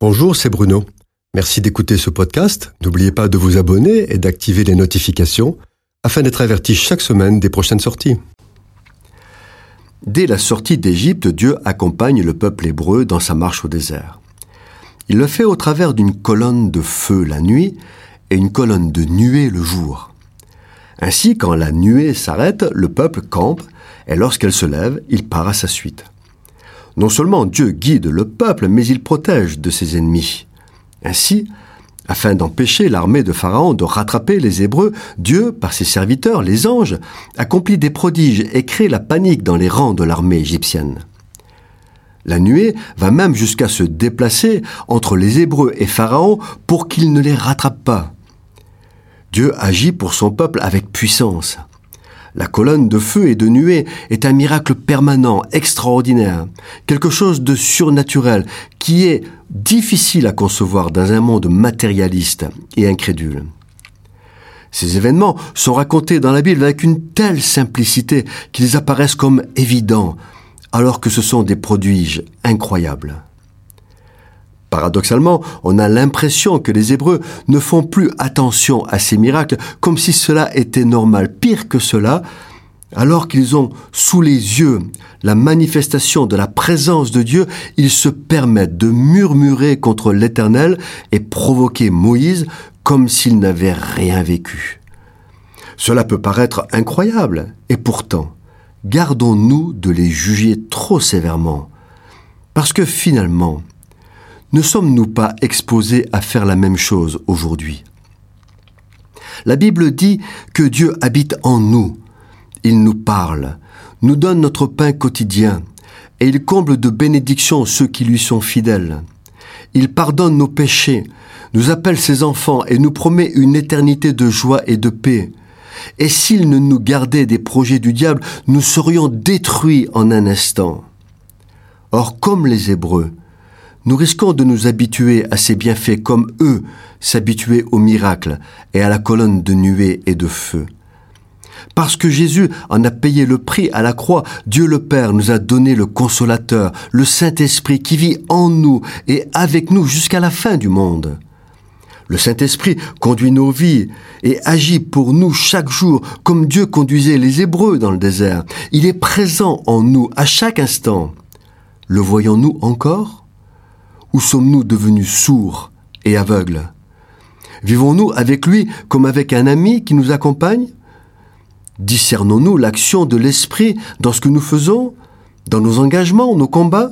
Bonjour, c'est Bruno. Merci d'écouter ce podcast. N'oubliez pas de vous abonner et d'activer les notifications afin d'être averti chaque semaine des prochaines sorties. Dès la sortie d'Égypte, Dieu accompagne le peuple hébreu dans sa marche au désert. Il le fait au travers d'une colonne de feu la nuit et une colonne de nuée le jour. Ainsi, quand la nuée s'arrête, le peuple campe, et lorsqu'elle se lève, il part à sa suite. Non seulement Dieu guide le peuple, mais il protège de ses ennemis. Ainsi, afin d'empêcher l'armée de Pharaon de rattraper les Hébreux, Dieu, par ses serviteurs, les anges, accomplit des prodiges et crée la panique dans les rangs de l'armée égyptienne. La nuée va même jusqu'à se déplacer entre les Hébreux et Pharaon pour qu'il ne les rattrape pas. Dieu agit pour son peuple avec puissance. La colonne de feu et de nuée est un miracle permanent, extraordinaire, quelque chose de surnaturel qui est difficile à concevoir dans un monde matérialiste et incrédule. Ces événements sont racontés dans la Bible avec une telle simplicité qu'ils apparaissent comme évidents, alors que ce sont des prodiges incroyables. Paradoxalement, on a l'impression que les Hébreux ne font plus attention à ces miracles comme si cela était normal. Pire que cela, alors qu'ils ont sous les yeux la manifestation de la présence de Dieu, ils se permettent de murmurer contre l'Éternel et provoquer Moïse comme s'il n'avait rien vécu. Cela peut paraître incroyable, et pourtant, gardons-nous de les juger trop sévèrement, parce que finalement, ne sommes-nous pas exposés à faire la même chose aujourd'hui? La Bible dit que Dieu habite en nous. Il nous parle, nous donne notre pain quotidien, et il comble de bénédictions ceux qui lui sont fidèles. Il pardonne nos péchés, nous appelle ses enfants et nous promet une éternité de joie et de paix. Et s'il ne nous gardait des projets du diable, nous serions détruits en un instant. Or, comme les Hébreux, nous risquons de nous habituer à ces bienfaits comme eux s'habituaient aux miracles et à la colonne de nuée et de feu. Parce que Jésus en a payé le prix à la croix, Dieu le Père nous a donné le consolateur, le Saint-Esprit qui vit en nous et avec nous jusqu'à la fin du monde. Le Saint-Esprit conduit nos vies et agit pour nous chaque jour comme Dieu conduisait les Hébreux dans le désert. Il est présent en nous à chaque instant. Le voyons-nous encore? Ou sommes-nous devenus sourds et aveugles? Vivons-nous avec lui comme avec un ami qui nous accompagne? Discernons-nous l'action de l'Esprit dans ce que nous faisons, dans nos engagements, nos combats?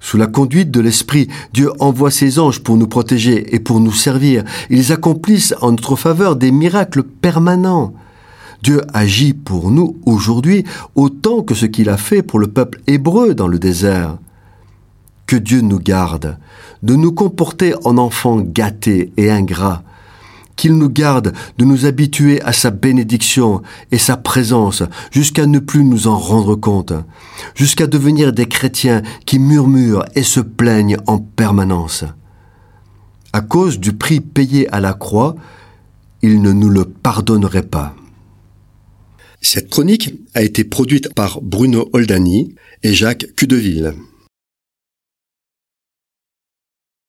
Sous la conduite de l'Esprit, Dieu envoie ses anges pour nous protéger et pour nous servir. Ils accomplissent en notre faveur des miracles permanents. Dieu agit pour nous aujourd'hui autant que ce qu'il a fait pour le peuple hébreu dans le désert. Que Dieu nous garde de nous comporter en enfants gâtés et ingrats, qu'il nous garde de nous habituer à sa bénédiction et sa présence jusqu'à ne plus nous en rendre compte, jusqu'à devenir des chrétiens qui murmurent et se plaignent en permanence. À cause du prix payé à la croix, il ne nous le pardonnerait pas. Cette chronique a été produite par Bruno Oldani et Jacques Cudeville.